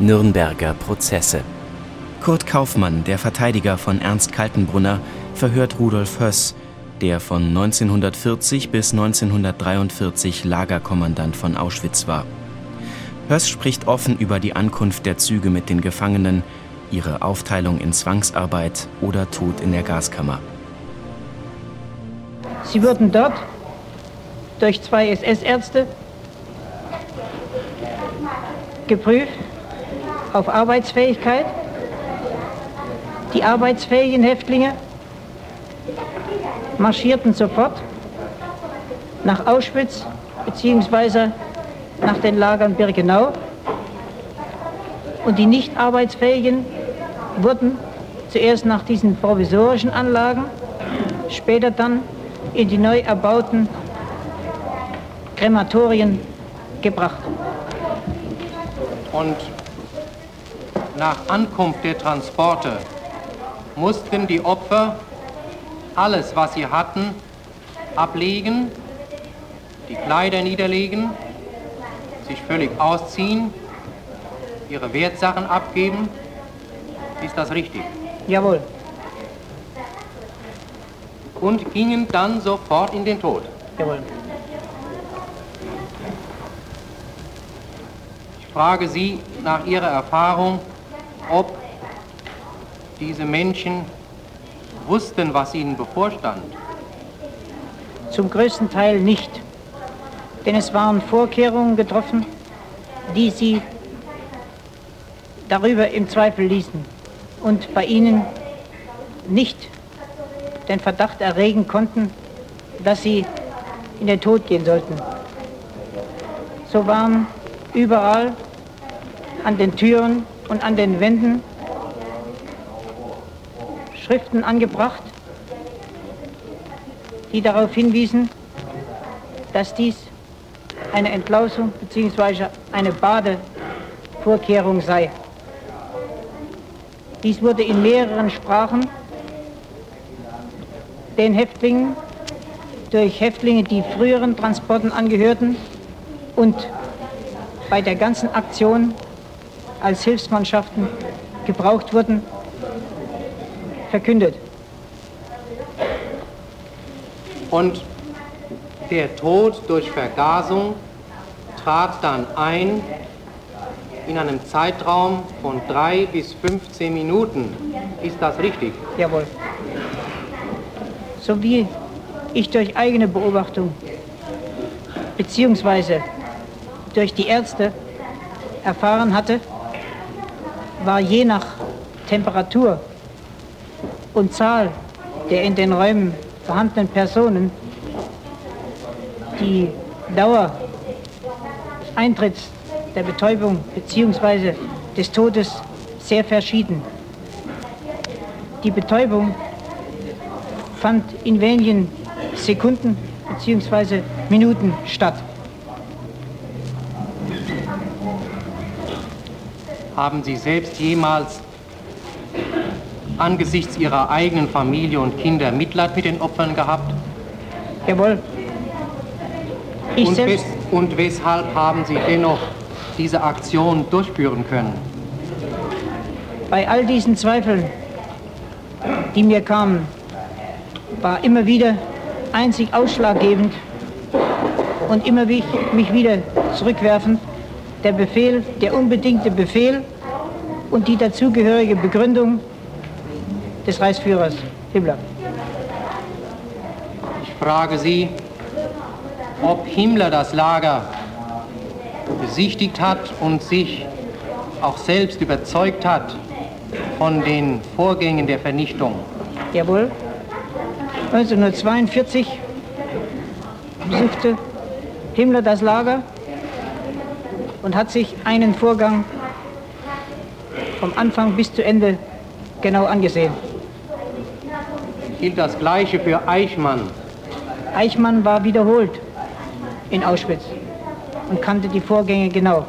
Nürnberger Prozesse. Kurt Kaufmann, der Verteidiger von Ernst Kaltenbrunner, verhört Rudolf Höss, der von 1940 bis 1943 Lagerkommandant von Auschwitz war. Höss spricht offen über die Ankunft der Züge mit den Gefangenen, ihre Aufteilung in Zwangsarbeit oder Tod in der Gaskammer. Sie wurden dort durch zwei SS-Ärzte geprüft auf Arbeitsfähigkeit. Die arbeitsfähigen Häftlinge marschierten sofort nach Auschwitz bzw. nach den Lagern Birkenau und die nicht arbeitsfähigen wurden zuerst nach diesen provisorischen Anlagen, später dann in die neu erbauten Krematorien gebracht. Und nach Ankunft der Transporte mussten die Opfer alles, was sie hatten, ablegen, die Kleider niederlegen, sich völlig ausziehen, ihre Wertsachen abgeben. Ist das richtig? Jawohl. Und gingen dann sofort in den Tod. Jawohl. Ich frage Sie nach Ihrer Erfahrung, ob diese Menschen wussten, was ihnen bevorstand. Zum größten Teil nicht. Denn es waren Vorkehrungen getroffen, die sie darüber im Zweifel ließen und bei ihnen nicht den Verdacht erregen konnten, dass sie in den Tod gehen sollten. So waren überall an den Türen und an den Wänden Schriften angebracht, die darauf hinwiesen, dass dies eine Entlausung bzw. eine Badevorkehrung sei. Dies wurde in mehreren Sprachen den Häftlingen durch Häftlinge, die früheren Transporten angehörten und bei der ganzen Aktion als Hilfsmannschaften gebraucht wurden, verkündet. Und der Tod durch Vergasung trat dann ein in einem Zeitraum von drei bis 15 Minuten. Ist das richtig? Jawohl. So wie ich durch eigene Beobachtung beziehungsweise durch die Ärzte erfahren hatte, war je nach Temperatur und Zahl der in den Räumen vorhandenen Personen die Dauer Eintritts der Betäubung bzw. des Todes sehr verschieden. Die Betäubung fand in wenigen Sekunden bzw. Minuten statt. Haben Sie selbst jemals angesichts ihrer eigenen Familie und Kinder Mitleid mit den Opfern gehabt? Jawohl. Ich und, selbst, wes und weshalb haben Sie dennoch diese Aktion durchführen können? bei all diesen Zweifeln, die mir kamen, war immer wieder einzig ausschlaggebend und immer mich, mich wieder zurückwerfend der Befehl, der unbedingte Befehl und die dazugehörige Begründung des Reichsführers Himmler. Ich frage Sie, ob Himmler das Lager besichtigt hat und sich auch selbst überzeugt hat von den Vorgängen der Vernichtung. Jawohl. 1942 besuchte Himmler das Lager und hat sich einen Vorgang vom Anfang bis zu Ende genau angesehen. Gilt das Gleiche für Eichmann. Eichmann war wiederholt in Auschwitz und kannte die Vorgänge genau.